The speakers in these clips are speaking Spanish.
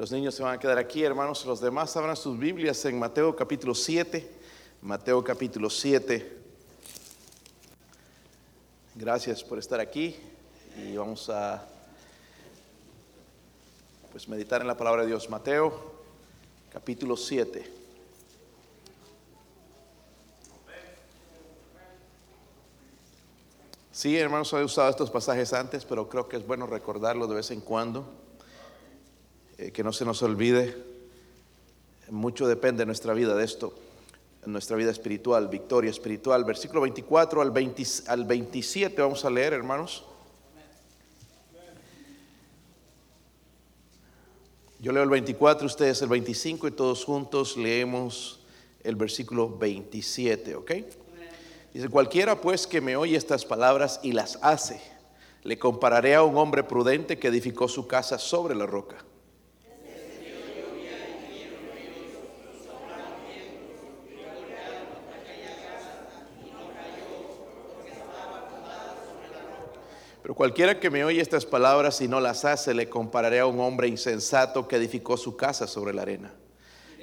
los niños se van a quedar aquí, hermanos. Los demás abran sus Biblias en Mateo capítulo 7. Mateo capítulo 7. Gracias por estar aquí y vamos a pues meditar en la palabra de Dios. Mateo capítulo 7. Sí, hermanos, he usado estos pasajes antes, pero creo que es bueno recordarlo de vez en cuando, eh, que no se nos olvide. Mucho depende de nuestra vida de esto, nuestra vida espiritual, victoria espiritual. Versículo 24 al, 20, al 27 vamos a leer, hermanos. Yo leo el 24, ustedes el 25 y todos juntos leemos el versículo 27, ¿ok? Dice, cualquiera pues que me oye estas palabras y las hace, le compararé a un hombre prudente que edificó su casa sobre la roca. Pero cualquiera que me oye estas palabras y no las hace, le compararé a un hombre insensato que edificó su casa sobre la arena.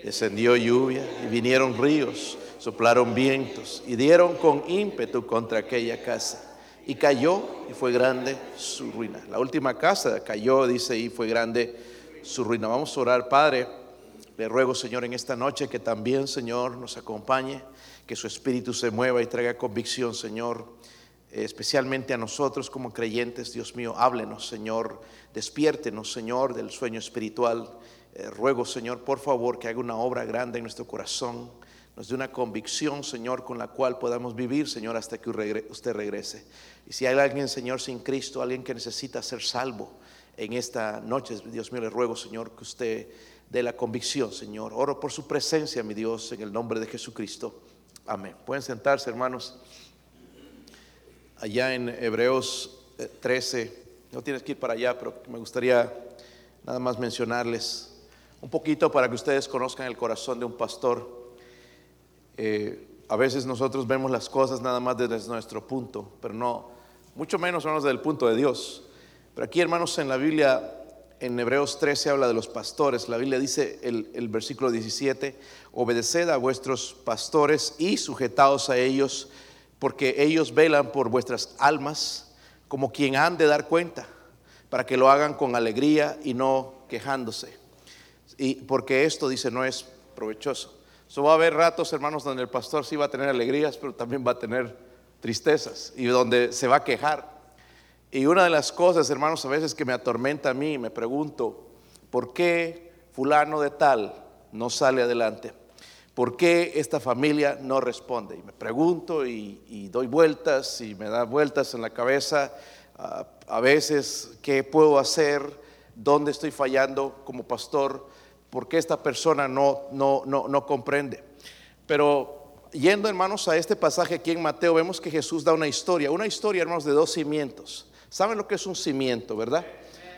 Descendió lluvia y vinieron ríos soplaron vientos y dieron con ímpetu contra aquella casa. Y cayó y fue grande su ruina. La última casa cayó, dice, y fue grande su ruina. Vamos a orar, Padre. Le ruego, Señor, en esta noche que también, Señor, nos acompañe, que su espíritu se mueva y traiga convicción, Señor, especialmente a nosotros como creyentes, Dios mío, háblenos, Señor, despiértenos, Señor, del sueño espiritual. Eh, ruego, Señor, por favor, que haga una obra grande en nuestro corazón nos dé una convicción, Señor, con la cual podamos vivir, Señor, hasta que usted regrese. Y si hay alguien, Señor, sin Cristo, alguien que necesita ser salvo en esta noche, Dios mío, le ruego, Señor, que usted dé la convicción, Señor. Oro por su presencia, mi Dios, en el nombre de Jesucristo. Amén. Pueden sentarse, hermanos. Allá en Hebreos 13, eh, no tienes que ir para allá, pero me gustaría nada más mencionarles un poquito para que ustedes conozcan el corazón de un pastor. Eh, a veces nosotros vemos las cosas nada más desde nuestro punto, pero no, mucho menos menos desde el punto de Dios. Pero aquí, hermanos, en la Biblia, en Hebreos 13 habla de los pastores. La Biblia dice el, el versículo 17, obedeced a vuestros pastores y sujetaos a ellos, porque ellos velan por vuestras almas como quien han de dar cuenta, para que lo hagan con alegría y no quejándose. Y porque esto, dice, no es provechoso. So va a haber ratos, hermanos, donde el pastor sí va a tener alegrías, pero también va a tener tristezas y donde se va a quejar. Y una de las cosas, hermanos, a veces que me atormenta a mí, me pregunto, ¿por qué fulano de tal no sale adelante? ¿Por qué esta familia no responde? Y me pregunto y, doy vueltas y me da vueltas en la cabeza a, a veces qué puedo hacer, dónde estoy fallando como pastor porque esta persona no, no, no, no comprende. Pero yendo, hermanos, a este pasaje aquí en Mateo, vemos que Jesús da una historia, una historia, hermanos, de dos cimientos. ¿Saben lo que es un cimiento, verdad?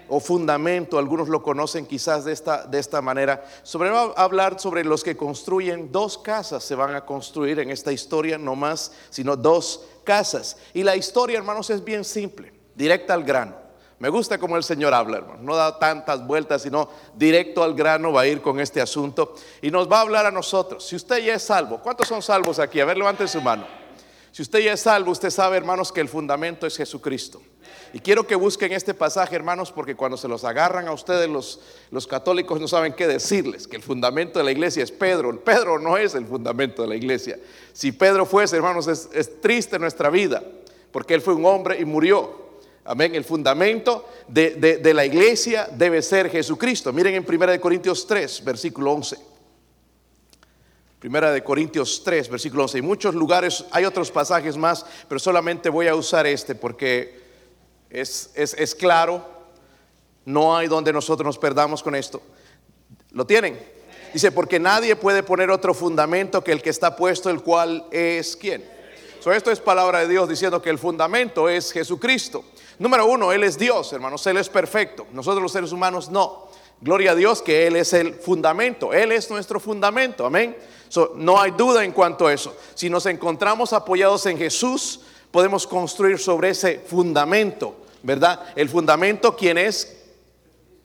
O fundamento, algunos lo conocen quizás de esta, de esta manera. Sobre a hablar sobre los que construyen dos casas, se van a construir en esta historia, no más, sino dos casas. Y la historia, hermanos, es bien simple, directa al grano. Me gusta como el Señor habla, hermano. No da tantas vueltas, sino directo al grano va a ir con este asunto. Y nos va a hablar a nosotros. Si usted ya es salvo, ¿cuántos son salvos aquí? A ver, levanten su mano. Si usted ya es salvo, usted sabe, hermanos, que el fundamento es Jesucristo. Y quiero que busquen este pasaje, hermanos, porque cuando se los agarran a ustedes, los, los católicos no saben qué decirles, que el fundamento de la iglesia es Pedro. Pedro no es el fundamento de la iglesia. Si Pedro fuese, hermanos, es, triste nuestra vida, porque él fue un hombre y murió. Amén. El fundamento de, la iglesia debe ser Jesucristo. Miren en 1 Corintios 3, versículo 11. Primera de Corintios 3, versículo 11. En muchos lugares hay otros pasajes más, pero solamente voy a usar este porque es, es claro. No hay donde nosotros nos perdamos con esto. ¿Lo tienen? Dice, porque nadie puede poner otro fundamento que el que está puesto, el cual es quién. So, esto es palabra de Dios diciendo que el fundamento es Jesucristo. Número uno, Él es Dios, hermanos, Él es perfecto. Nosotros los seres humanos no. Gloria a Dios que Él es el fundamento, Él es nuestro fundamento, amén. no hay duda en cuanto a eso. Si nos encontramos apoyados en Jesús, podemos construir sobre ese fundamento, ¿verdad? El fundamento, ¿quién es?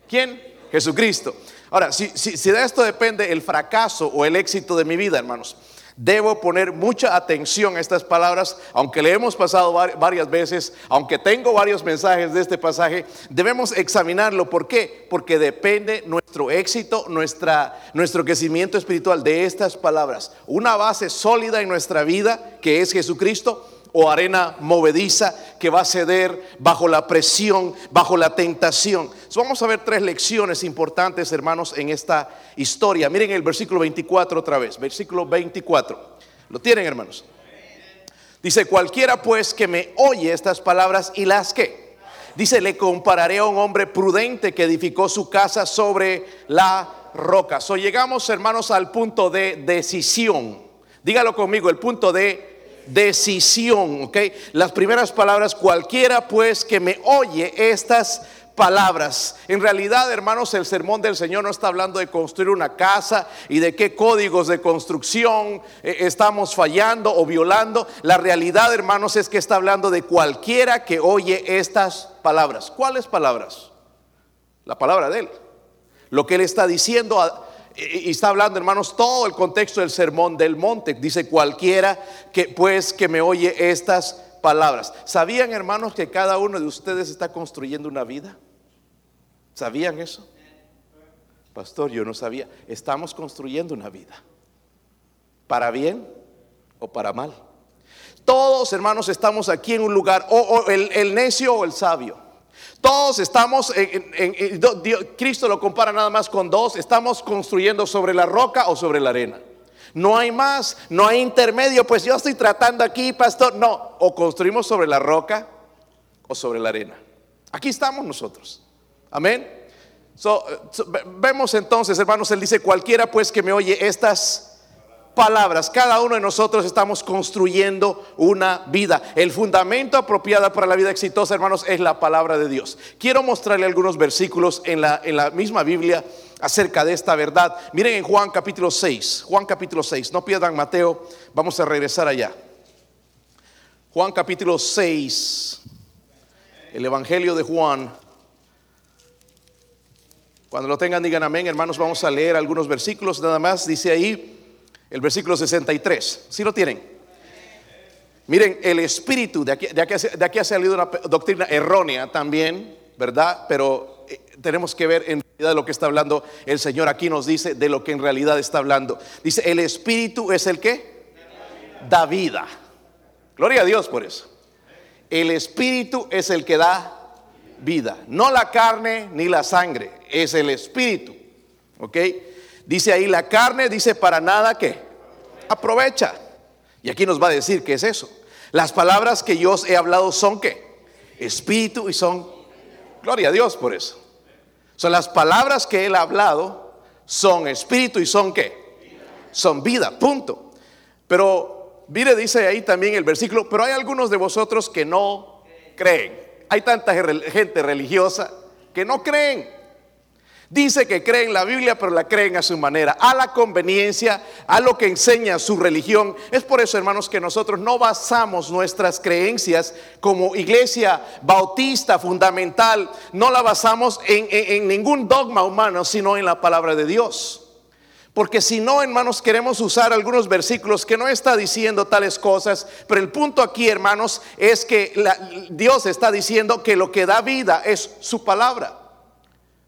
¿Quién? Jesucristo. Ahora, si, de esto depende el fracaso o el éxito de mi vida, hermanos, Debo poner mucha atención a estas palabras, aunque le hemos pasado varias veces, aunque tengo varios mensajes de este pasaje, debemos examinarlo. ¿Por qué? Porque depende nuestro éxito, nuestra, nuestro crecimiento espiritual de estas palabras. Una base sólida en nuestra vida, que es Jesucristo, o arena movediza que va a ceder bajo la presión, bajo la tentación. vamos a ver tres lecciones importantes, hermanos, en esta historia. Miren el versículo 24 otra vez, versículo 24. ¿Lo tienen, hermanos? Dice, cualquiera pues que me oye estas palabras y las que. Dice, le compararé a un hombre prudente que edificó su casa sobre la roca. So llegamos, hermanos, al punto de decisión. Dígalo conmigo, el punto de decisión, ¿ok? Las primeras palabras, cualquiera pues que me oye estas palabras. En realidad, hermanos, el sermón del Señor no está hablando de construir una casa y de qué códigos de construcción eh, estamos fallando o violando. La realidad, hermanos, es que está hablando de cualquiera que oye estas palabras. ¿Cuáles palabras? La palabra de Él. Lo que Él está diciendo y está hablando, hermanos, todo el contexto del sermón del monte. Dice cualquiera que pues que me oye estas palabras. ¿Sabían, hermanos, que cada uno de ustedes está construyendo una vida? ¿Sabían eso? Pastor, yo no sabía. Estamos construyendo una vida. ¿Para bien o para mal? Todos, hermanos, estamos aquí en un lugar, o, el, el necio o el sabio. Todos estamos, en, Cristo lo compara nada más con dos, estamos construyendo sobre la roca o sobre la arena. No hay más, no hay intermedio, pues yo estoy tratando aquí, pastor. No, o construimos sobre la roca o sobre la arena. Aquí estamos nosotros. Amén. vemos entonces, hermanos, él dice, cualquiera pues que me oye estas palabras. Cada uno de nosotros estamos construyendo una vida. El fundamento apropiado para la vida exitosa, hermanos, es la palabra de Dios. Quiero mostrarle algunos versículos en la, en la misma Biblia acerca de esta verdad. Miren en Juan capítulo 6, Juan capítulo 6, no pierdan Mateo, vamos a regresar allá. Juan capítulo 6, el Evangelio de Juan. Cuando lo tengan, digan amén, hermanos, vamos a leer algunos versículos nada más. Dice ahí, el versículo 63. ¿Sí lo tienen? Miren, el espíritu, de aquí, de aquí, ha salido una doctrina errónea también, ¿verdad? Pero eh, tenemos que ver en realidad lo que está hablando el Señor. Aquí nos dice de lo que en realidad está hablando. Dice, el espíritu es el que da vida. Gloria a Dios por eso. El espíritu es el que da vida. No la carne ni la sangre, es el espíritu. ¿Ok? Dice ahí la carne, dice para nada que aprovecha. Y aquí nos va a decir qué es eso. Las palabras que yo os he hablado son qué? Espíritu y son gloria a Dios por eso. Son las palabras que él ha hablado son espíritu y son qué? Son vida, punto. Pero mire dice ahí también el versículo, pero hay algunos de vosotros que no creen. Hay tanta gente religiosa que no creen. Dice que creen la Biblia, pero la creen a su manera, a la conveniencia, a lo que enseña su religión. Es por eso, hermanos, que nosotros no basamos nuestras creencias como iglesia bautista fundamental, no la basamos en, en ningún dogma humano, sino en la palabra de Dios. Porque si no, hermanos, queremos usar algunos versículos que no está diciendo tales cosas, pero el punto aquí, hermanos, es que Dios está diciendo que lo que da vida es su palabra.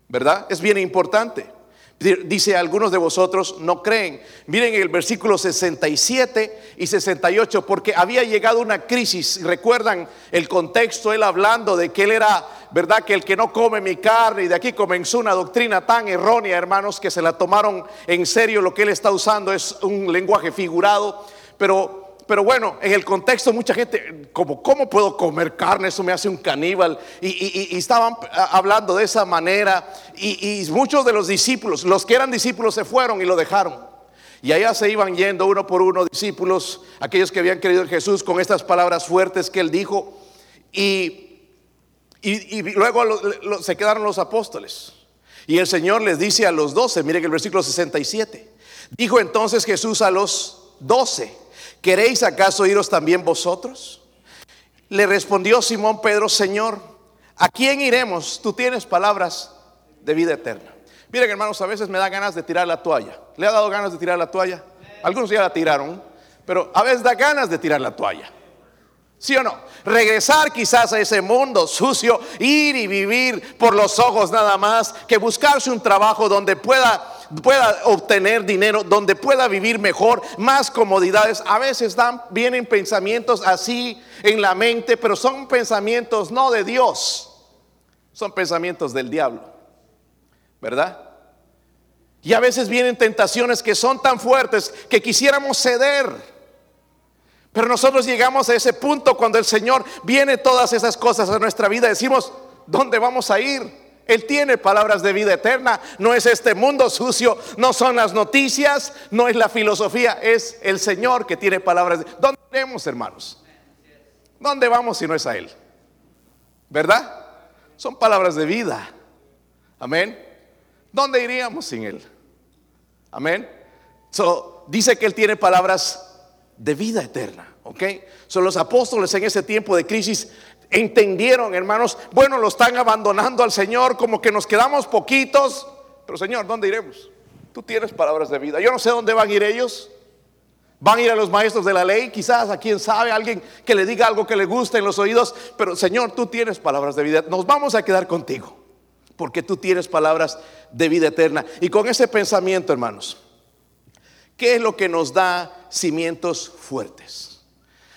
¿Verdad? Es bien importante. Dice, algunos de vosotros no creen. Miren el versículo 67 y 68, porque había llegado una crisis. Recuerdan el contexto, él hablando de que él era, ¿verdad? Que el que no come mi carne, y de aquí comenzó una doctrina tan errónea, hermanos, que se la tomaron en serio. Lo que él está usando es un lenguaje figurado, pero pero bueno, en el contexto mucha gente, como, ¿cómo puedo comer carne? Eso me hace un caníbal. Y, estaban hablando de esa manera. Y, muchos de los discípulos, los que eran discípulos se fueron y lo dejaron. Y allá se iban yendo uno por uno discípulos, aquellos que habían creído en Jesús con estas palabras fuertes que él dijo. Y, luego se quedaron los apóstoles. Y el Señor les dice a los doce, miren el versículo 67. Dijo entonces Jesús a los doce ¿queréis acaso iros también vosotros? Le respondió Simón Pedro, Señor, ¿a quién iremos? Tú tienes palabras de vida eterna. Miren, hermanos, a veces me da ganas de tirar la toalla. ¿Le ha dado ganas de tirar la toalla? Algunos ya la tiraron, pero a veces da ganas de tirar la toalla. ¿Sí o no? Regresar quizás a ese mundo sucio, ir y vivir por los ojos nada más, que buscarse un trabajo donde pueda, pueda obtener dinero, donde pueda vivir mejor, más comodidades. A veces dan, vienen pensamientos así en la mente, pero son pensamientos no de Dios, son pensamientos del diablo, ¿verdad? Y a veces vienen tentaciones que son tan fuertes que quisiéramos ceder. Pero nosotros llegamos a ese punto cuando el Señor viene todas esas cosas a nuestra vida. Decimos, ¿dónde vamos a ir? Él tiene palabras de vida eterna. No es este mundo sucio, no son las noticias, no es la filosofía, es el Señor que tiene palabras. De... ¿Dónde iremos, hermanos? ¿Dónde vamos si no es a Él? ¿Verdad? Son palabras de vida. Amén. ¿Dónde iríamos sin Él? Amén. So, dice que Él tiene palabras de vida eterna. ¿Ok? Son los apóstoles en ese tiempo de crisis entendieron, hermanos, bueno, lo están abandonando al Señor, como que nos quedamos poquitos, pero Señor, ¿dónde iremos? Tú tienes palabras de vida. Yo no sé dónde van a ir ellos. Van a ir a los maestros de la ley, quizás a quien sabe, alguien que le diga algo que le guste en los oídos, pero Señor, tú tienes palabras de vida. Nos vamos a quedar contigo, porque tú tienes palabras de vida eterna. Y con ese pensamiento, hermanos, ¿Qué es lo que nos da cimientos fuertes?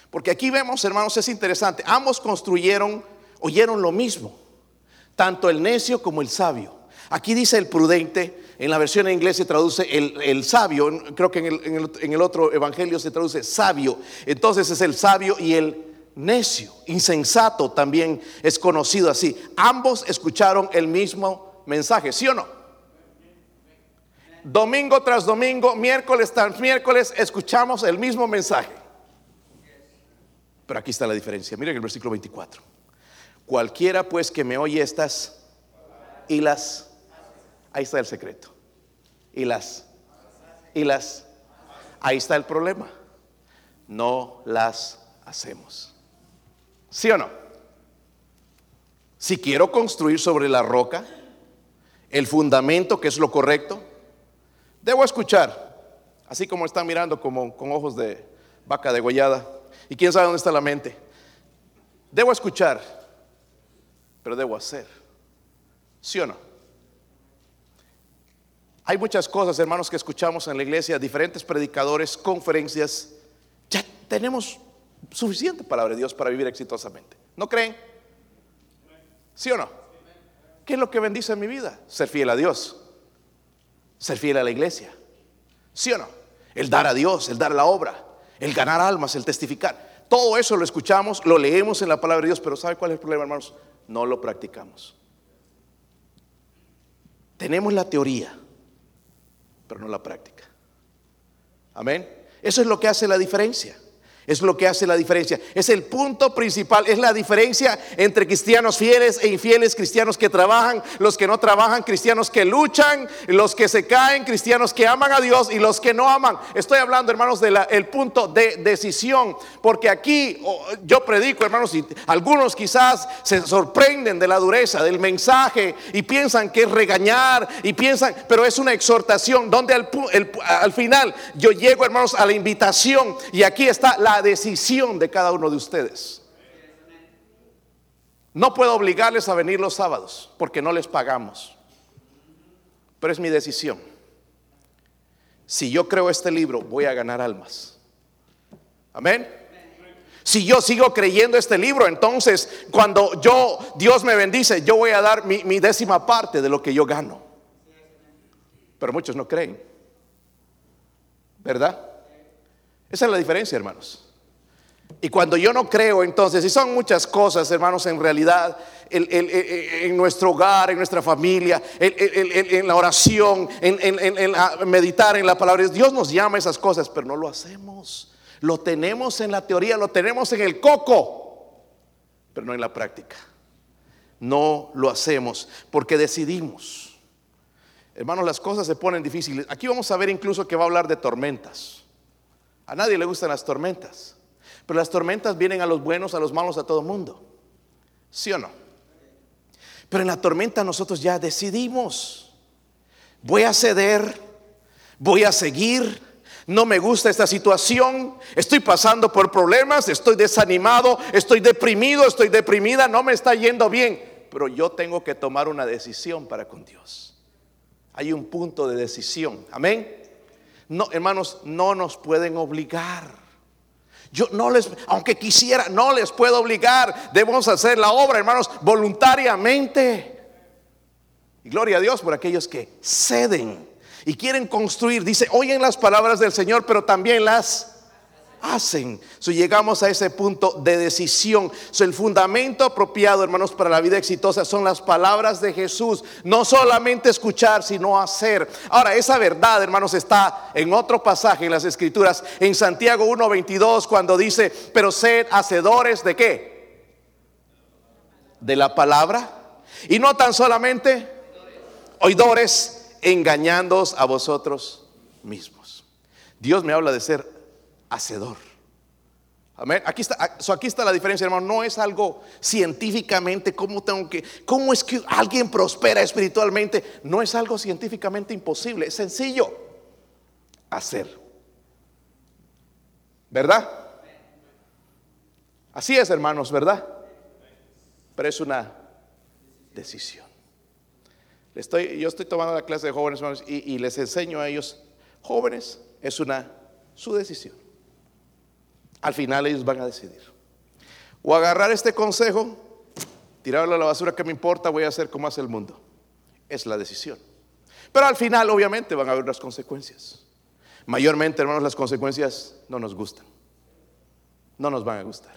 Porque aquí vemos, hermanos, es interesante. Ambos construyeron, oyeron lo mismo, tanto el necio como el sabio. Aquí dice el prudente, en la versión en inglés se traduce el, sabio, creo que en el, en, el, en el otro evangelio se traduce sabio. Entonces es el sabio y el necio, insensato también es conocido así. Ambos escucharon el mismo mensaje, ¿sí o no? domingo tras domingo, miércoles tras miércoles, escuchamos el mismo mensaje. Pero aquí está la diferencia. Miren el versículo 24. Cualquiera pues que me oye estas y las... Ahí está el secreto. Y las... Y las... Ahí está el problema. No las hacemos. ¿Sí o no? Si quiero construir sobre la roca, el fundamento que es lo correcto, Debo escuchar, así como están mirando como con ojos de vaca degollada. Y quién sabe dónde está la mente. Debo escuchar, pero debo hacer. ¿Sí o no? Hay muchas cosas, hermanos, que escuchamos en la iglesia, diferentes predicadores, conferencias. Ya tenemos suficiente palabra de Dios para vivir exitosamente. ¿No creen? ¿Sí o no? ¿Qué es lo que bendice en mi vida? Ser fiel a Dios ser fiel a la iglesia. ¿Sí o no? El dar a Dios, el dar la obra, el ganar almas, el testificar. Todo eso lo escuchamos, lo leemos en la palabra de Dios, pero ¿sabe cuál es el problema, hermanos? No lo practicamos. Tenemos la teoría, pero no la práctica. Amén. Eso es lo que hace la diferencia. Es lo que hace la diferencia. Es el punto principal. Es la diferencia entre cristianos fieles e infieles, cristianos que trabajan, los que no trabajan, cristianos que luchan, los que se caen, cristianos que aman a Dios y los que no aman. Estoy hablando, hermanos, del el punto de decisión. Porque aquí yo predico, hermanos, y algunos quizás se sorprenden de la dureza del mensaje y piensan que es regañar y piensan, pero es una exhortación donde al final yo llego, hermanos, a la invitación y aquí está la decisión de cada uno de ustedes. No puedo obligarles a venir los sábados porque no les pagamos. Pero es mi decisión. Si yo creo este libro, voy a ganar almas. Amén. Si yo sigo creyendo este libro, entonces cuando yo, Dios me bendice, yo voy a dar mi, mi décima parte de lo que yo gano. Pero muchos no creen. ¿Verdad? Esa es la diferencia, hermanos. Y cuando yo no creo, entonces, y son muchas cosas, hermanos, en realidad, en nuestro hogar, en nuestra familia, en, la oración, en, meditar en la palabra Dios nos llama a esas cosas, pero no lo hacemos. Lo tenemos en la teoría, lo tenemos en el coco, pero no en la práctica. No lo hacemos porque decidimos. Hermanos, las cosas se ponen difíciles. Aquí vamos a ver incluso que va a hablar de tormentas. A nadie le gustan las tormentas. Pero las tormentas vienen a los buenos, a los malos, a todo el mundo. ¿Sí o no? Pero en la tormenta nosotros ya decidimos. Voy a ceder, voy a seguir. No me gusta esta situación, estoy pasando por problemas, estoy desanimado, estoy deprimido, estoy deprimida, no me está yendo bien, pero yo tengo que tomar una decisión para con Dios. Hay un punto de decisión, amén. No, hermanos, no nos pueden obligar. Yo no les, aunque quisiera, no les puedo obligar. Debemos hacer la obra, hermanos, voluntariamente. Y gloria a Dios por aquellos que ceden y quieren construir. Dice, oyen las palabras del Señor, pero también las hacen. So, llegamos a ese punto de decisión. El fundamento apropiado, hermanos, para la vida exitosa son las palabras de Jesús. No solamente escuchar, sino hacer. Ahora, esa verdad, hermanos, está en otro pasaje en las Escrituras, en Santiago 1.22, cuando dice, pero sed hacedores de qué? De la palabra. Y no tan solamente oidores, engañándoos a vosotros mismos. Dios me habla de ser hacedor. Amén. Aquí está, aquí está la diferencia, hermano. No es algo científicamente, ¿cómo, tengo que, ¿cómo es que alguien prospera espiritualmente? No es algo científicamente imposible, es sencillo hacer. ¿Verdad? Así es, hermanos, ¿verdad? Pero es una decisión. Estoy, yo estoy tomando la clase de jóvenes, hermanos, y les enseño a ellos, jóvenes, es una su decisión. Al final ellos van a decidir. O agarrar este consejo, tirarlo a la basura, que me importa? Voy a hacer como hace el mundo. Es la decisión. Pero al final, obviamente, van a haber unas consecuencias. Mayormente, hermanos, las consecuencias no nos gustan. No nos van a gustar.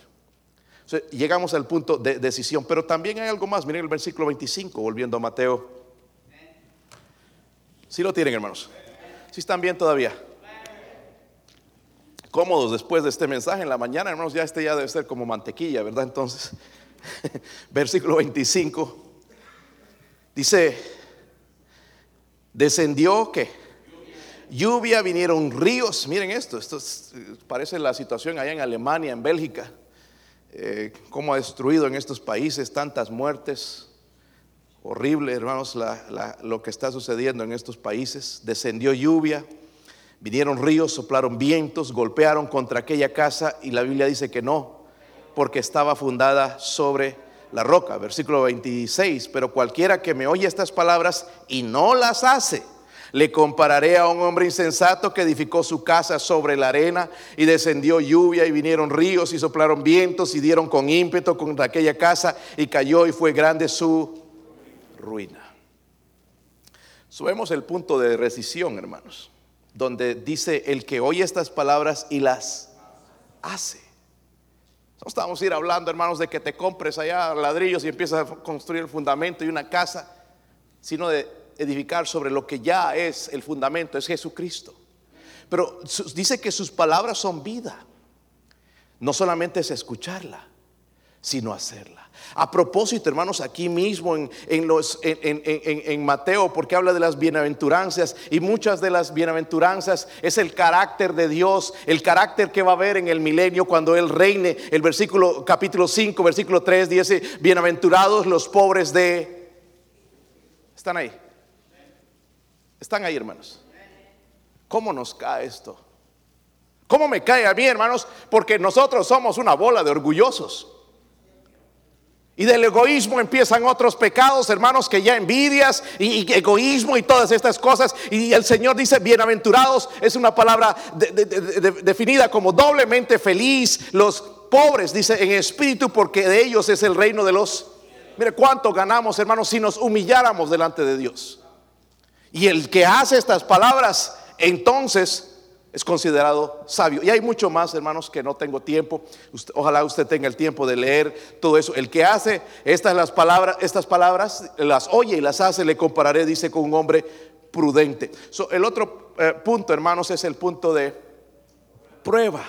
llegamos al punto de decisión. Pero también hay algo más. Miren el versículo 25, volviendo a Mateo. Si lo tienen, hermanos. Si están bien todavía cómodos después de este mensaje en la mañana, hermanos, ya este ya debe ser como mantequilla, ¿verdad? Entonces, versículo 25, dice, descendió que lluvia, vinieron ríos, miren esto, esto parece la situación allá en Alemania, en Bélgica, eh, cómo ha destruido en estos países tantas muertes, horrible, hermanos, lo que está sucediendo en estos países, descendió lluvia Vinieron ríos, soplaron vientos, golpearon contra aquella casa y la Biblia dice que no, porque estaba fundada sobre la roca. Versículo 26, pero cualquiera que me oye estas palabras y no las hace, le compararé a un hombre insensato que edificó su casa sobre la arena y descendió lluvia y vinieron ríos y soplaron vientos y dieron con ímpetu contra aquella casa y cayó y fue grande su ruina. Subemos el punto de rescisión, hermanos donde dice el que oye estas palabras y las hace. No estamos ir hablando, hermanos, de que te compres allá ladrillos y empiezas a construir el fundamento y una casa, sino de edificar sobre lo que ya es el fundamento, es Jesucristo. Pero dice que sus palabras son vida. No solamente es escucharla, sino hacerla. A propósito, hermanos, aquí mismo en, los, en, Mateo, porque habla de las bienaventuranzas y muchas de las bienaventuranzas es el carácter de Dios, el carácter que va a haber en el milenio cuando Él reine. El versículo, capítulo 5, versículo 3 dice, bienaventurados los pobres de... ¿Están ahí? ¿Están ahí, hermanos? ¿Cómo nos cae esto? ¿Cómo me cae a mí, hermanos? Porque nosotros somos una bola de orgullosos. Y del egoísmo empiezan otros pecados, hermanos, que ya envidias y, egoísmo y todas estas cosas. Y el Señor dice, bienaventurados, es una palabra definida como doblemente feliz. Los pobres, dice, en espíritu, porque de ellos es el reino de los... Mire cuánto ganamos, hermanos, si nos humilláramos delante de Dios. Y el que hace estas palabras, entonces es considerado sabio. Y hay mucho más, hermanos, que no tengo tiempo. ojalá usted tenga el tiempo de leer todo eso. El que hace estas, las palabras, estas palabras, las oye y las hace, le compararé, dice, con un hombre prudente. el otro eh, punto, hermanos, es el punto de prueba.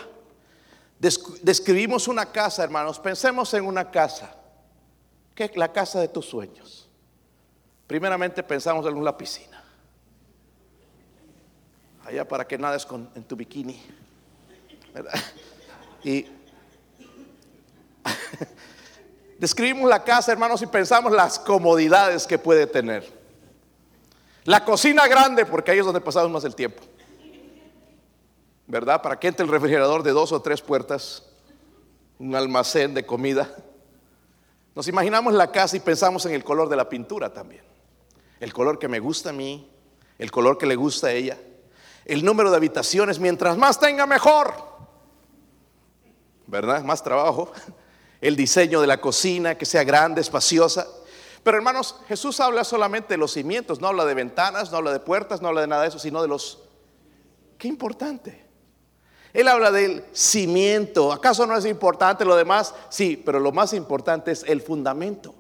describimos una casa, hermanos. Pensemos en una casa. ¿Qué es la casa de tus sueños? Primeramente pensamos en una piscina allá para que nades con, en tu bikini. Y describimos la casa, hermanos, y pensamos las comodidades que puede tener. La cocina grande, porque ahí es donde pasamos más el tiempo. ¿Verdad? Para que entre el refrigerador de dos o tres puertas, un almacén de comida. Nos imaginamos la casa y pensamos en el color de la pintura también. El color que me gusta a mí, el color que le gusta a ella. El número de habitaciones, mientras más tenga, mejor. ¿Verdad? Más trabajo. El diseño de la cocina, que sea grande, espaciosa. Pero hermanos, Jesús habla solamente de los cimientos, no habla de ventanas, no habla de puertas, no habla de nada de eso, sino de los... Qué importante. Él habla del cimiento. ¿Acaso no es importante lo demás? Sí, pero lo más importante es el fundamento,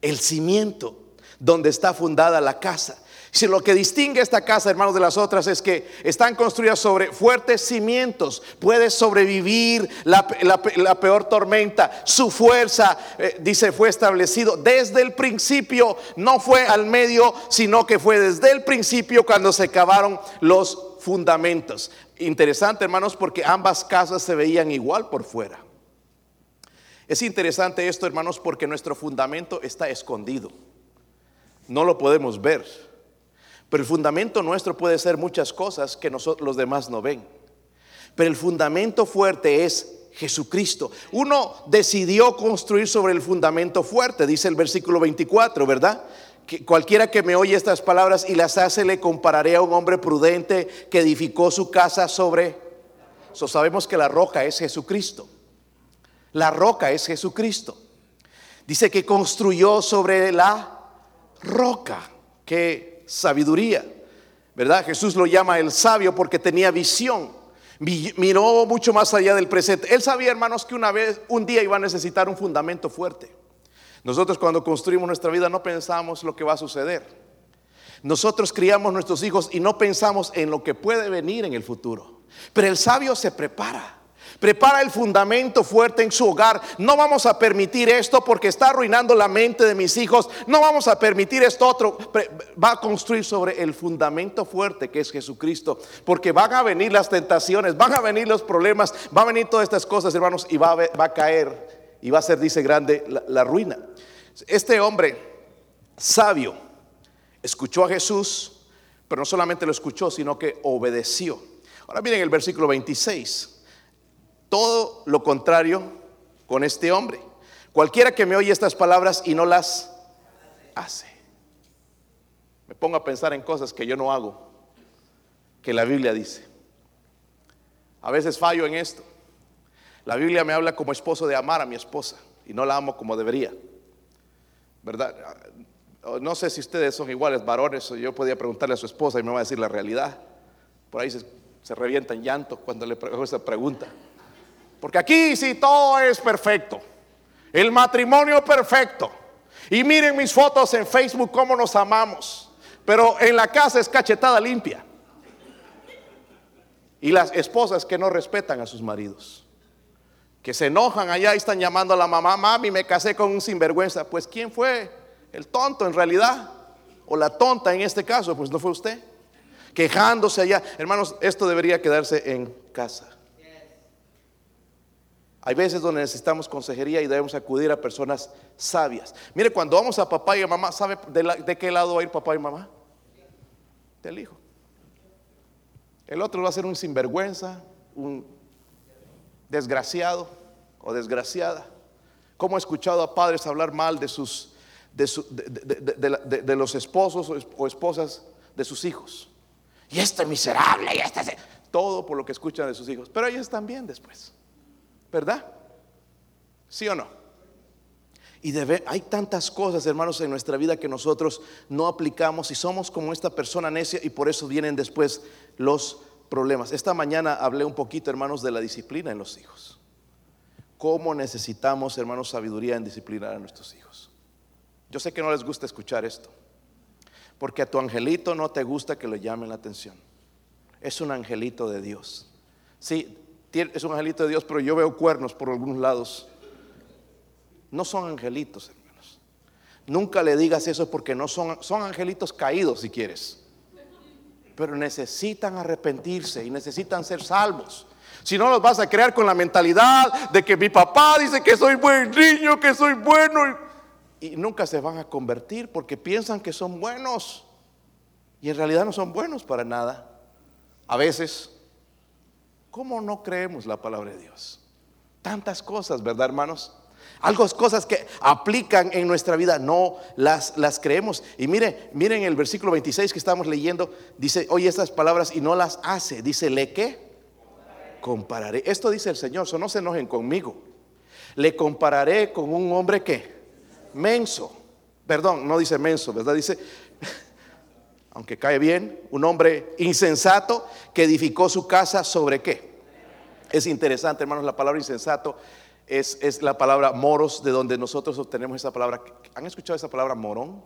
el cimiento, donde está fundada la casa. Si lo que distingue esta casa, hermanos, de las otras es que están construidas sobre fuertes cimientos. Puede sobrevivir la, peor tormenta. Su fuerza, eh, dice, fue establecido desde el principio. No fue al medio, sino que fue desde el principio cuando se cavaron los fundamentos. Interesante, hermanos, porque ambas casas se veían igual por fuera. Es interesante esto, hermanos, porque nuestro fundamento está escondido. No lo podemos ver. Pero el fundamento nuestro puede ser muchas cosas que los demás no ven. Pero el fundamento fuerte es Jesucristo. Uno decidió construir sobre el fundamento fuerte, dice el versículo 24, ¿verdad? Que cualquiera que me oye estas palabras y las hace le compararé a un hombre prudente que edificó su casa sobre... So, sabemos que la roca es Jesucristo. La roca es Jesucristo. Dice que construyó sobre la roca. Que sabiduría. ¿Verdad? Jesús lo llama el sabio porque tenía visión. Miró mucho más allá del presente. Él sabía, hermanos, que una vez, un día iba a necesitar un fundamento fuerte. Nosotros cuando construimos nuestra vida no pensamos lo que va a suceder. Nosotros criamos nuestros hijos y no pensamos en lo que puede venir en el futuro. Pero el sabio se prepara. Prepara el fundamento fuerte en su hogar. No vamos a permitir esto porque está arruinando la mente de mis hijos. No vamos a permitir esto otro. Va a construir sobre el fundamento fuerte que es Jesucristo. Porque van a venir las tentaciones, van a venir los problemas, va a venir todas estas cosas, hermanos, y va a, caer y va a ser, dice grande, la ruina. Este hombre sabio escuchó a Jesús, pero no solamente lo escuchó, sino que obedeció. Ahora miren el versículo 26 todo lo contrario con este hombre. Cualquiera que me oye estas palabras y no las hace. Me pongo a pensar en cosas que yo no hago, que la Biblia dice. A veces fallo en esto. La Biblia me habla como esposo de amar a mi esposa y no la amo como debería. ¿Verdad? No sé si ustedes son iguales varones o yo podía preguntarle a su esposa y me va a decir la realidad. Por ahí se, se revienta en llanto cuando le hago esa pregunta. Porque aquí sí todo es perfecto. El matrimonio perfecto. Y miren mis fotos en Facebook cómo nos amamos. Pero en la casa es cachetada limpia. Y las esposas que no respetan a sus maridos. Que se enojan allá y están llamando a la mamá, mami, me casé con un sinvergüenza. Pues ¿quién fue? El tonto en realidad. O la tonta en este caso, pues no fue usted. Quejándose allá. Hermanos, esto debería quedarse en casa. Hay veces donde necesitamos consejería y debemos acudir a personas sabias. Mire, cuando vamos a papá y a mamá, ¿sabe de, qué lado va a ir papá y mamá? Del hijo. El otro va a ser un sinvergüenza, un desgraciado o desgraciada. ¿Cómo he escuchado a padres hablar mal de sus de, los esposos o esposas de sus hijos? Y este miserable, y este todo por lo que escuchan de sus hijos. Pero ellos también después. ¿Verdad? ¿Sí o no? Y hay tantas cosas, hermanos, en nuestra vida que nosotros no aplicamos y somos como esta persona necia y por eso vienen después los problemas. Esta mañana hablé un poquito, hermanos, de la disciplina en los hijos. ¿Cómo necesitamos, hermanos, sabiduría en disciplinar a nuestros hijos? Yo sé que no les gusta escuchar esto, porque a tu angelito no te gusta que le llamen la atención. Es un angelito de Dios. Sí, es un angelito de Dios, pero yo veo cuernos por algunos lados. No son angelitos, hermanos. Nunca le digas eso porque no son, son angelitos caídos si quieres. Pero necesitan arrepentirse y necesitan ser salvos. Si no los vas a crear con la mentalidad de que mi papá dice que soy buen niño, que soy bueno. Y, nunca se van a convertir porque piensan que son buenos. y en realidad no son buenos para nada. A veces, ¿cómo no creemos la palabra de Dios? Tantas cosas, ¿verdad, hermanos? Algo, cosas que aplican en nuestra vida, no las, las creemos. Y mire, miren el versículo 26 que estamos leyendo, dice, oye estas palabras y no las hace. Dice, ¿le qué? Compararé. Esto dice el Señor, so no se enojen conmigo. Le compararé con un hombre que, menso. Perdón, no dice menso, ¿verdad? Dice, aunque cae bien, un hombre insensato que edificó su casa sobre qué. Es interesante, hermanos, la palabra insensato es, la palabra moros, de donde nosotros obtenemos esa palabra. ¿Han escuchado esa palabra morón?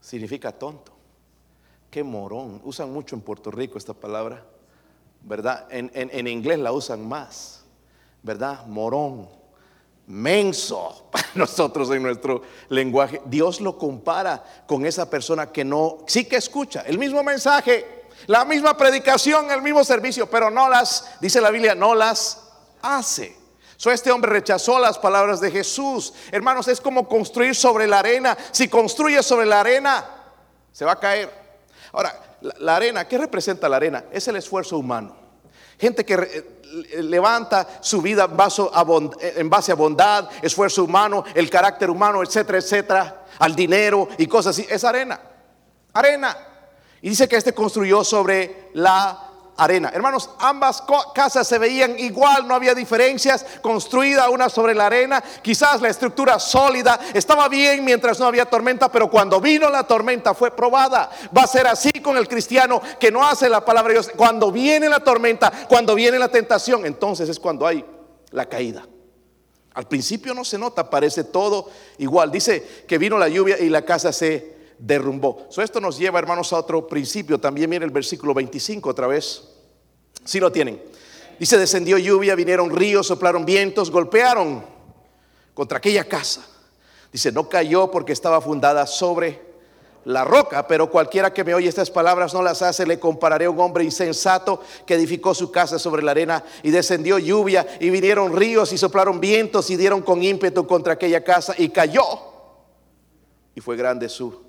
Significa tonto. Qué morón. Usan mucho en Puerto Rico esta palabra, ¿verdad? En, en inglés la usan más, ¿verdad? Morón. Menso para nosotros en nuestro lenguaje. Dios lo compara con esa persona que no, sí que escucha el mismo mensaje, la misma predicación, el mismo servicio, pero no las, dice la Biblia, no las hace. So, este hombre rechazó las palabras de Jesús. Hermanos, es como construir sobre la arena. Si construye sobre la arena, se va a caer. Ahora, la, arena, ¿qué representa la arena? Es el esfuerzo humano. Gente que eh, levanta su vida en base a bondad, esfuerzo humano, el carácter humano, etcétera, etcétera, al dinero y cosas así. Es arena. Arena. Y dice que este construyó sobre la arena. Hermanos, ambas casas se veían igual, no había diferencias, construida una sobre la arena, quizás la estructura sólida estaba bien mientras no había tormenta, pero cuando vino la tormenta fue probada. Va a ser así con el cristiano que no hace la palabra de Dios. Cuando viene la tormenta, cuando viene la tentación, entonces es cuando hay la caída. Al principio no se nota, parece todo igual. Dice que vino la lluvia y la casa se derrumbó. esto nos lleva, hermanos, a otro principio. También viene el versículo 25 otra vez. Si lo tienen. Dice, descendió lluvia, vinieron ríos, soplaron vientos, golpearon contra aquella casa. Dice, no cayó porque estaba fundada sobre la roca, pero cualquiera que me oye estas palabras no las hace, le compararé a un hombre insensato que edificó su casa sobre la arena y descendió lluvia y vinieron ríos y soplaron vientos y dieron con ímpetu contra aquella casa y cayó. Y fue grande su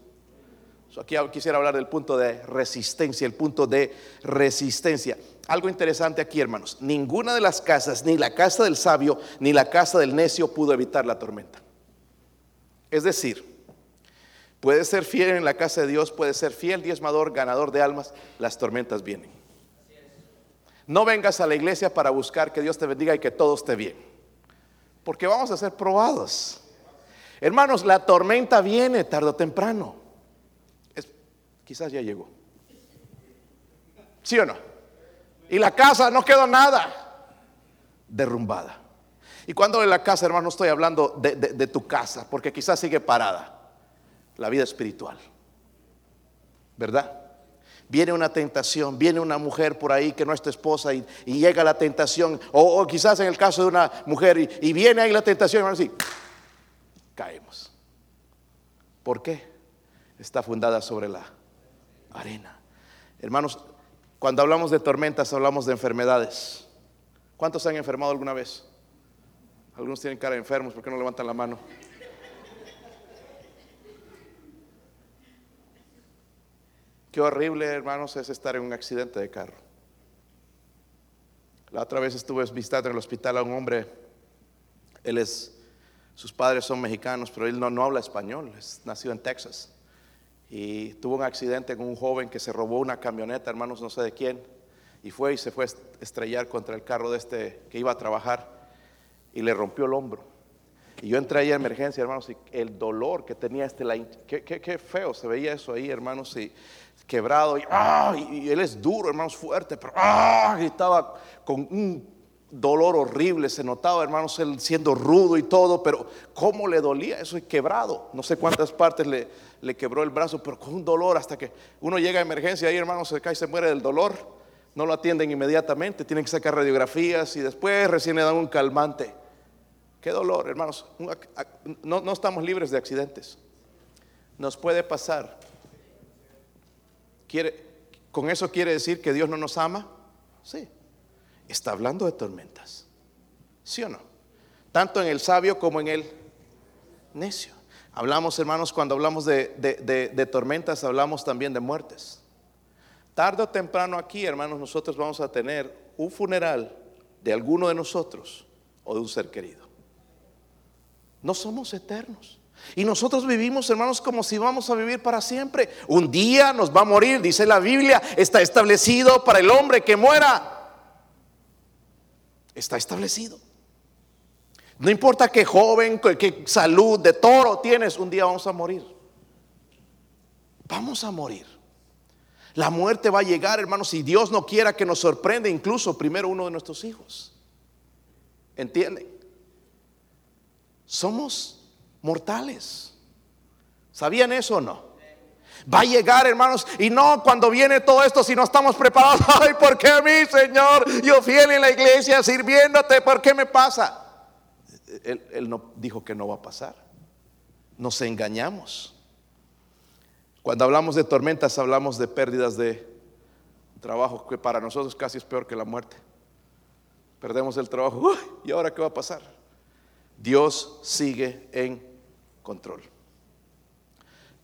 aquí quisiera hablar del punto de resistencia, el punto de resistencia. Algo interesante aquí, hermanos. Ninguna de las casas, ni la casa del sabio, ni la casa del necio pudo evitar la tormenta. Es decir, puede ser fiel en la casa de Dios, puede ser fiel, diezmador, ganador de almas, las tormentas vienen. No vengas a la iglesia para buscar que Dios te bendiga y que todo esté bien. Porque vamos a ser probados. Hermanos, la tormenta viene tarde o temprano quizás ya llegó. ¿Sí o no? Y la casa no quedó nada derrumbada. Y cuando de la casa, hermano, no estoy hablando de, tu casa, porque quizás sigue parada. La vida espiritual. ¿Verdad? Viene una tentación, viene una mujer por ahí que no es tu esposa y, llega la tentación, o, quizás en el caso de una mujer y, viene ahí la tentación, hermano, así, caemos. ¿Por qué? Está fundada sobre la arena. Hermanos, cuando hablamos de tormentas hablamos de enfermedades. ¿Cuántos se han enfermado alguna vez? Algunos tienen cara de enfermos, ¿por qué no levantan la mano? Qué horrible, hermanos, es estar en un accidente de carro. La otra vez estuve visitando en el hospital a un hombre, él es, sus padres son mexicanos, pero él no, no habla español, es nacido en Texas y tuvo un accidente con un joven que se robó una camioneta, hermanos, no sé de quién, y fue y se fue a estrellar contra el carro de este que iba a trabajar y le rompió el hombro. Y yo entré ahí a emergencia, hermanos, y el dolor que tenía este, la, qué, qué, feo se veía eso ahí, hermanos, y quebrado, y, ¡ah! y, él es duro, hermanos, fuerte, pero ¡ah! con un dolor horrible, se notaba, hermanos, él siendo rudo y todo, pero cómo le dolía eso y quebrado. No sé cuántas partes le, le quebró el brazo, pero con un dolor hasta que uno llega a emergencia ahí, hermanos, se cae y se muere del dolor. No lo atienden inmediatamente, tienen que sacar radiografías y después recién le dan un calmante. Qué dolor, hermanos. No, no estamos libres de accidentes. Nos puede pasar. ¿Quiere, ¿Con eso quiere decir que Dios no nos ama? Sí está hablando de tormentas. ¿Sí o no? Tanto en el sabio como en el necio. Hablamos, hermanos, cuando hablamos de, tormentas, hablamos también de muertes. Tarde o temprano aquí, hermanos, nosotros vamos a tener un funeral de alguno de nosotros o de un ser querido. No somos eternos. Y nosotros vivimos, hermanos, como si vamos a vivir para siempre. Un día nos va a morir, dice la Biblia, está establecido para el hombre que muera. Está establecido. No importa qué joven, qué salud de toro tienes, un día vamos a morir. Vamos a morir. La muerte va a llegar, hermanos, si Dios no quiera que nos sorprenda, incluso primero uno de nuestros hijos. ¿Entienden? Somos mortales. ¿Sabían eso o no? Va a llegar, hermanos, y no cuando viene todo esto, si no estamos preparados. Ay, ¿por qué a mí, Señor? Yo fiel en la iglesia, sirviéndote, ¿por qué me pasa? Él, no dijo que no va a pasar. Nos engañamos. Cuando hablamos de tormentas, hablamos de pérdidas de trabajo, que para nosotros casi es peor que la muerte. Perdemos el trabajo. ¿Y ahora qué va a pasar? Dios sigue en control.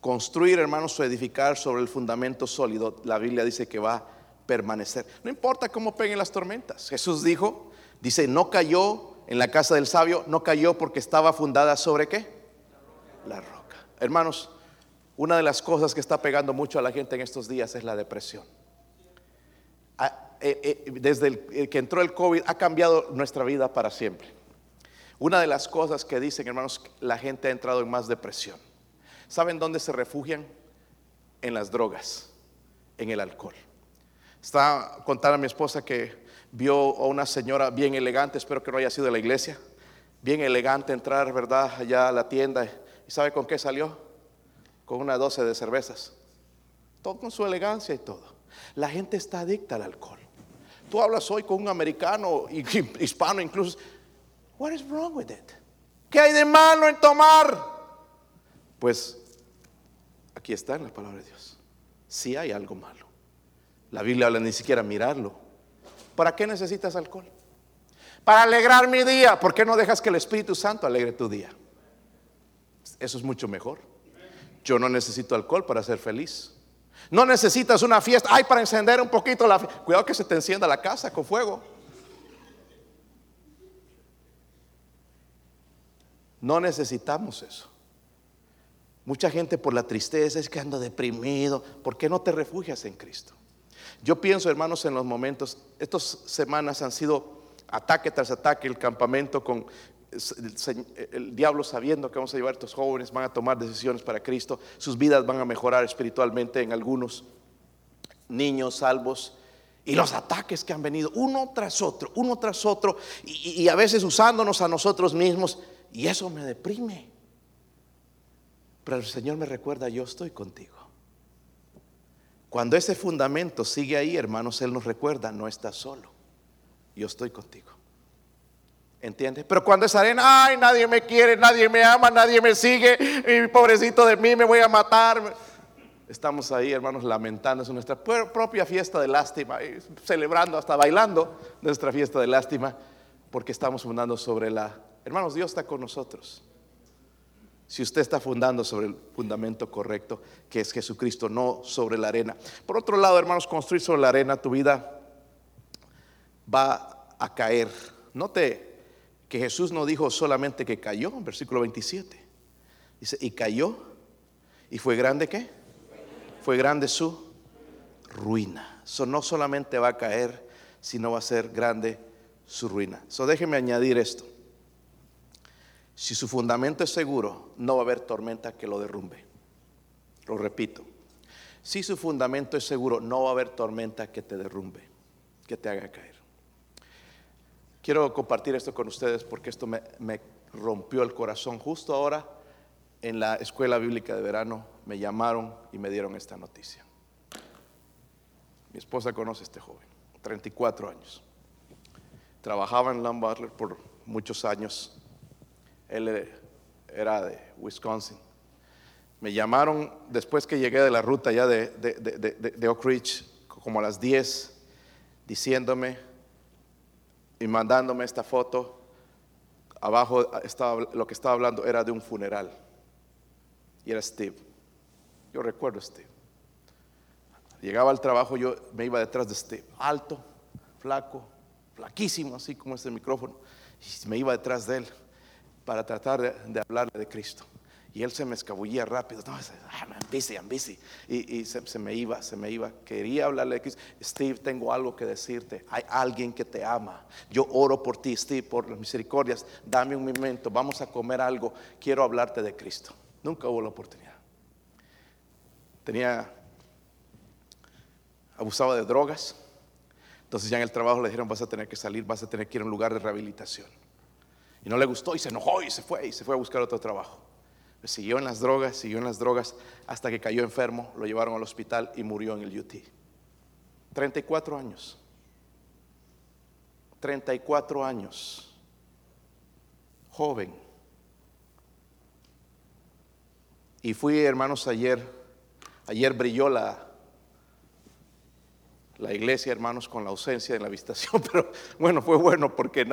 Construir, hermanos, o edificar sobre el fundamento sólido, la Biblia dice que va a permanecer. No importa cómo peguen las tormentas. Jesús dijo, dice, no cayó en la casa del sabio no cayó porque estaba fundada sobre qué? La roca. Hermanos, una de las cosas que está pegando mucho a la gente en estos días es la depresión. Eh, eh, desde el que entró el COVID ha cambiado nuestra vida para siempre. Una de las cosas que dicen, hermanos, la gente ha entrado en más depresión. ¿Saben dónde se refugian? En las drogas, en el alcohol. Está contando a mi esposa que vio a una señora bien elegante, espero que no haya sido de la iglesia, bien elegante entrar, ¿verdad?, allá a la tienda. ¿Y sabe con qué salió? Con una doce de cervezas. Todo con su elegancia y todo. La gente está adicta al alcohol. Tú hablas hoy con un americano, hispano incluso. What is wrong with it? ¿Qué hay de malo en tomar? Pues aquí está en la palabra de Dios. Si hay algo malo. La Biblia habla ni siquiera mirarlo. ¿Para qué necesitas alcohol? Para alegrar mi día. ¿Por qué no dejas que el Espíritu Santo alegre tu día? Eso es mucho mejor. Yo no necesito alcohol para ser feliz. No necesitas una fiesta. Ay, para encender un poquito la fiesta. Cuidado que se te encienda la casa con fuego. No necesitamos eso. Mucha gente por la tristeza es que ando deprimido. ¿Por qué no te refugias en Cristo? Yo pienso, hermanos, en los momentos, estas semanas han sido ataque tras ataque, el campamento con el, diablo sabiendo que vamos a llevar a estos jóvenes, van a tomar decisiones para Cristo, sus vidas van a mejorar espiritualmente en algunos niños salvos. Y los ataques que han venido uno tras otro, uno tras otro, y a veces usándonos a nosotros mismos, y eso me deprime. Pero el Señor me recuerda, yo estoy contigo. Cuando ese fundamento sigue ahí, hermanos, Él nos recuerda, no estás solo. Yo estoy contigo. ¿Entiendes? Pero cuando es arena, ay, nadie me quiere, nadie me ama, nadie me sigue, y pobrecito de mí, me voy a matar. Estamos ahí, hermanos, lamentando nuestra propia fiesta de lástima, celebrando, hasta bailando nuestra fiesta de lástima, porque estamos fundando sobre la... Hermanos, Dios está con nosotros si usted está fundando sobre el fundamento correcto, que es Jesucristo, no sobre la arena. Por otro lado, hermanos, construir sobre la arena tu vida va a caer. Note que Jesús no dijo solamente que cayó, en versículo 27. Dice, y cayó, y fue grande qué? Fue grande su ruina. Eso no solamente va a caer, sino va a ser grande su ruina. So déjeme añadir esto. Si su fundamento es seguro, no va a haber tormenta que lo derrumbe. Lo repito. Si su fundamento es seguro, no va a haber tormenta que te derrumbe, que te haga caer. Quiero compartir esto con ustedes porque esto me, rompió el corazón. Justo ahora, en la escuela bíblica de verano, me llamaron y me dieron esta noticia. Mi esposa conoce a este joven, 34 años. Trabajaba en Lamb por muchos años él era de Wisconsin. Me llamaron después que llegué de la ruta ya de, Oak Ridge, como a las 10, diciéndome y mandándome esta foto. Abajo estaba, lo que estaba hablando era de un funeral. Y era Steve. Yo recuerdo a Steve. Llegaba al trabajo, yo me iba detrás de Steve, alto, flaco, flaquísimo, así como este micrófono, y me iba detrás de él para tratar de, hablarle de Cristo. Y él se me escabullía rápido. No, I'm busy, I'm busy. Y, y se, se, me iba, se me iba. Quería hablarle de Cristo. Steve, tengo algo que decirte. Hay alguien que te ama. Yo oro por ti, Steve, por las misericordias. Dame un momento. Vamos a comer algo. Quiero hablarte de Cristo. Nunca hubo la oportunidad. Tenía, abusaba de drogas. Entonces ya en el trabajo le dijeron, vas a tener que salir, vas a tener que ir a un lugar de rehabilitación. Y no le gustó y se enojó y se fue y se fue a buscar otro trabajo. Siguió en las drogas, siguió en las drogas hasta que cayó enfermo, lo llevaron al hospital y murió en el UT. 34 años. 34 años. Joven. Y fui, hermanos, ayer, ayer brilló la, la iglesia, hermanos, con la ausencia de la visitación, pero bueno, fue bueno porque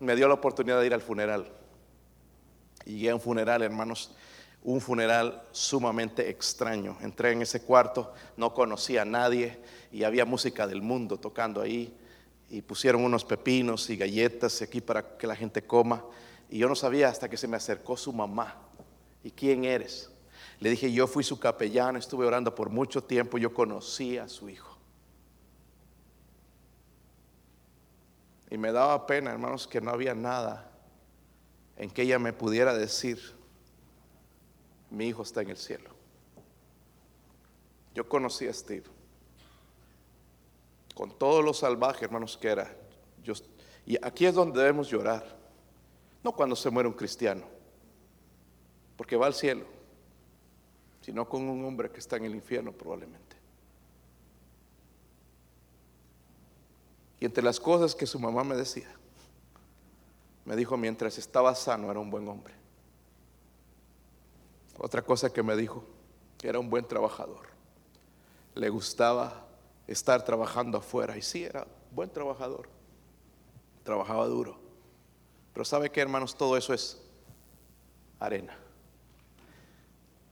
me dio la oportunidad de ir al funeral. Y llegué a un funeral, hermanos, un funeral sumamente extraño. Entré en ese cuarto, no conocía a nadie y había música del mundo tocando ahí y pusieron unos pepinos y galletas aquí para que la gente coma. Y yo no sabía hasta que se me acercó su mamá. ¿Y quién eres? Le dije, yo fui su capellán, estuve orando por mucho tiempo, yo conocí a su hijo. Y me daba pena, hermanos, que no había nada en que ella me pudiera decir mi hijo está en el cielo. Yo conocí a Steve. Con todo lo salvaje, hermanos, que era. Y aquí es donde debemos llorar. No cuando se muere un cristiano, porque va al cielo, sino con un hombre que está en el infierno probablemente. Y entre las cosas que su mamá me decía, me dijo, mientras estaba sano era un buen hombre. Otra cosa que me dijo, era un buen trabajador. Le gustaba estar trabajando afuera. Y sí, era buen trabajador. Trabajaba duro. Pero ¿sabe qué, hermanos? Todo eso es arena.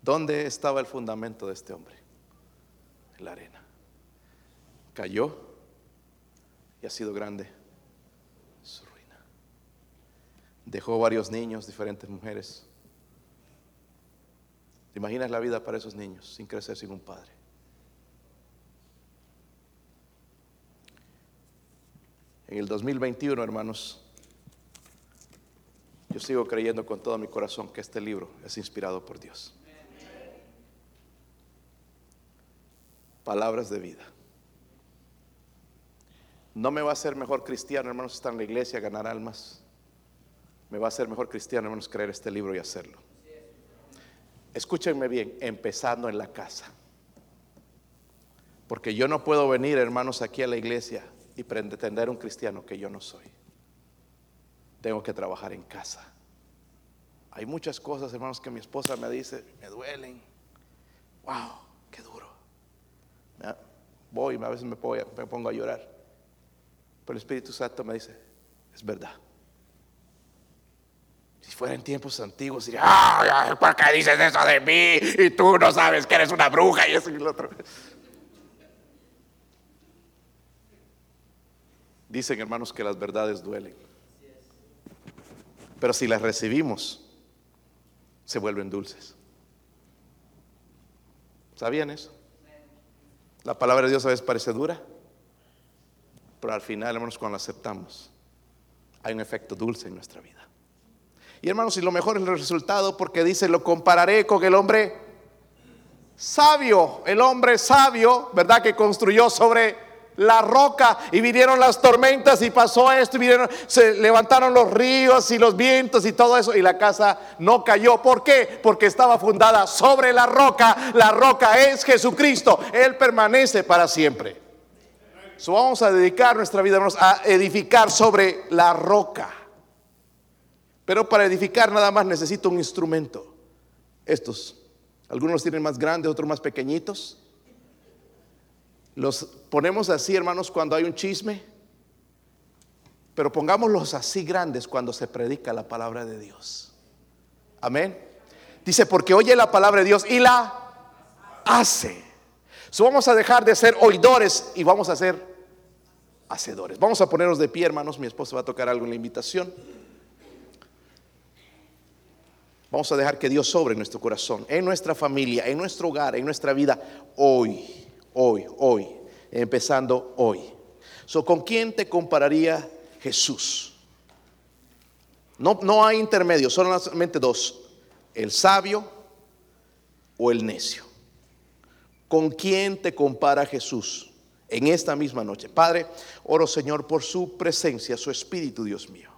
¿Dónde estaba el fundamento de este hombre? En la arena. Cayó y ha sido grande su ruina. Dejó varios niños, diferentes mujeres imaginas la vida para esos niños sin crecer sin un padre? En el 2021, hermanos, yo sigo creyendo con todo mi corazón que este libro es inspirado por Dios. Palabras de vida. No me va a hacer mejor cristiano, hermanos, estar en la iglesia, ganar almas. Me va a hacer mejor cristiano, hermanos, creer este libro y hacerlo escúchenme bien, empezando en la casa. Porque yo no puedo venir, hermanos, aquí a la iglesia y pretender un cristiano que yo no soy. Tengo que trabajar en casa. Hay muchas cosas, hermanos, que mi esposa me dice, me duelen. Wow, qué duro. Voy, a veces me pongo, me pongo a llorar. Pero el Espíritu Santo me dice, es verdad. Si fuera en tiempos antiguos, diría, ¡ay, ¿por qué dices eso de mí? Y tú no sabes que eres una bruja y eso y lo otro. Dicen, hermanos, que las verdades duelen. Pero si las recibimos, se vuelven dulces. ¿Sabían eso? La palabra de Dios a veces parece dura, pero al final, hermanos, cuando aceptamos, hay un efecto dulce en nuestra vida. Y hermanos, y lo mejor es el resultado porque dice, lo compararé con el hombre sabio, el hombre sabio, ¿verdad? Que construyó sobre la roca y vinieron las tormentas y pasó esto y vinieron, se levantaron los ríos y los vientos y todo eso y la casa no cayó. ¿Por qué? Porque estaba fundada sobre la roca. La roca es Jesucristo. Él permanece para siempre. So vamos a dedicar nuestra vida a edificar sobre la roca. Pero para edificar nada más necesito un instrumento. Estos. Algunos tienen más grandes, otros más pequeñitos. Los ponemos así, hermanos, cuando hay un chisme. Pero pongámoslos así grandes cuando se predica la palabra de Dios. Amén. Dice, porque oye la palabra de Dios y la hace. Vamos a dejar de ser oidores y vamos a ser hacedores. Vamos a ponernos de pie, hermanos. Mi esposa va a tocar algo en la invitación. Vamos a dejar que Dios sobre nuestro corazón, en nuestra familia, en nuestro hogar, en nuestra vida, hoy, hoy, hoy, empezando hoy. So, ¿Con quién te compararía Jesús? No, no hay intermedio, solamente dos, el sabio o el necio. ¿Con quién te compara Jesús en esta misma noche? Padre, oro Señor por su presencia, su espíritu, Dios mío.